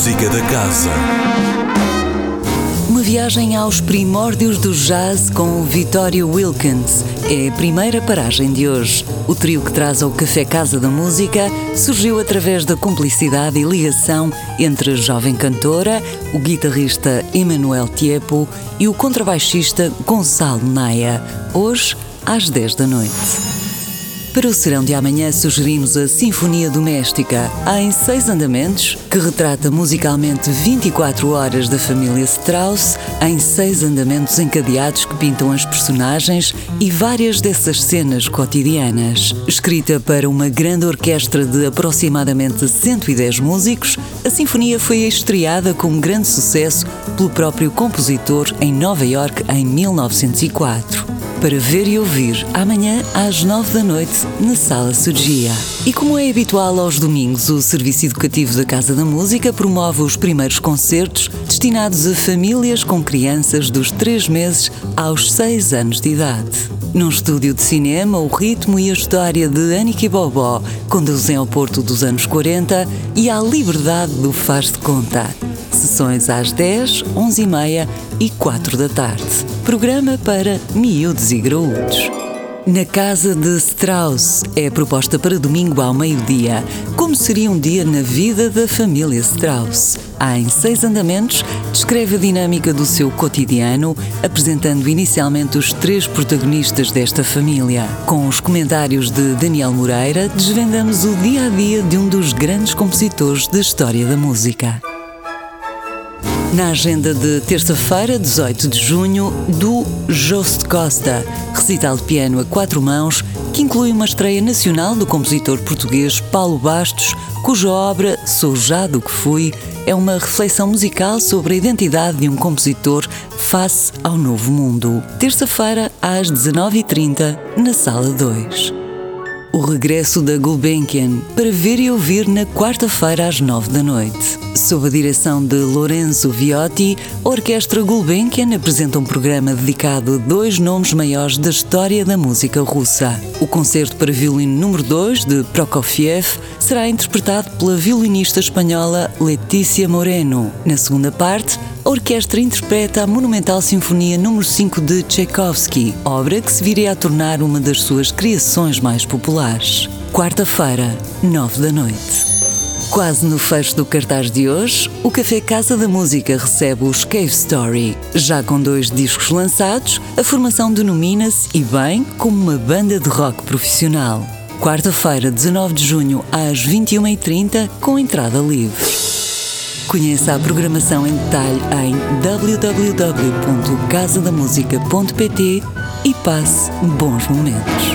Música da Casa. Uma viagem aos primórdios do jazz com o Vitório Wilkins é a primeira paragem de hoje. O trio que traz ao Café Casa da Música surgiu através da cumplicidade e ligação entre a jovem cantora, o guitarrista Emanuel Tiepo e o contrabaixista Gonçalo Naia, hoje às 10 da noite. Para o serão de amanhã sugerimos a Sinfonia Doméstica, em seis andamentos, que retrata musicalmente 24 horas da família Strauss, em seis andamentos encadeados que pintam as personagens e várias dessas cenas cotidianas. Escrita para uma grande orquestra de aproximadamente 110 músicos, a sinfonia foi estreada com grande sucesso pelo próprio compositor em Nova York em 1904 para ver e ouvir amanhã às nove da noite na Sala Surgia. E como é habitual aos domingos, o Serviço Educativo da Casa da Música promove os primeiros concertos destinados a famílias com crianças dos três meses aos seis anos de idade. Num estúdio de cinema, o ritmo e a história de Aniki Bobó conduzem ao Porto dos anos 40 e à liberdade do faz de conta. Às 10, 11 e meia e 4 da tarde. Programa para miúdos e graúdos. Na Casa de Strauss é a proposta para domingo ao meio-dia. Como seria um dia na vida da família Strauss? Em seis andamentos, descreve a dinâmica do seu cotidiano, apresentando inicialmente os três protagonistas desta família. Com os comentários de Daniel Moreira, desvendamos o dia a dia de um dos grandes compositores da história da música. Na agenda de terça-feira, 18 de junho, do Jost Costa, recital de piano a quatro mãos, que inclui uma estreia nacional do compositor português Paulo Bastos, cuja obra Sou Já do que Fui é uma reflexão musical sobre a identidade de um compositor face ao novo mundo. Terça-feira, às 19h30, na Sala 2 o regresso da Gulbenkian para ver e ouvir na quarta-feira às nove da noite. Sob a direção de Lorenzo Viotti, a Orquestra Gulbenkian apresenta um programa dedicado a dois nomes maiores da história da música russa. O concerto para violino número 2 de Prokofiev será interpretado pela violinista espanhola Letícia Moreno. Na segunda parte, a orquestra interpreta a monumental Sinfonia número 5 de Tchaikovsky, obra que se viria a tornar uma das suas criações mais populares. Quarta-feira, 9 da noite. Quase no fecho do cartaz de hoje, o Café Casa da Música recebe os Cave Story. Já com dois discos lançados, a formação denomina-se, e bem, como uma banda de rock profissional. Quarta-feira, 19 de junho, às 21h30, com entrada livre. Conheça a programação em detalhe em www.casadamusica.pt e passe bons momentos.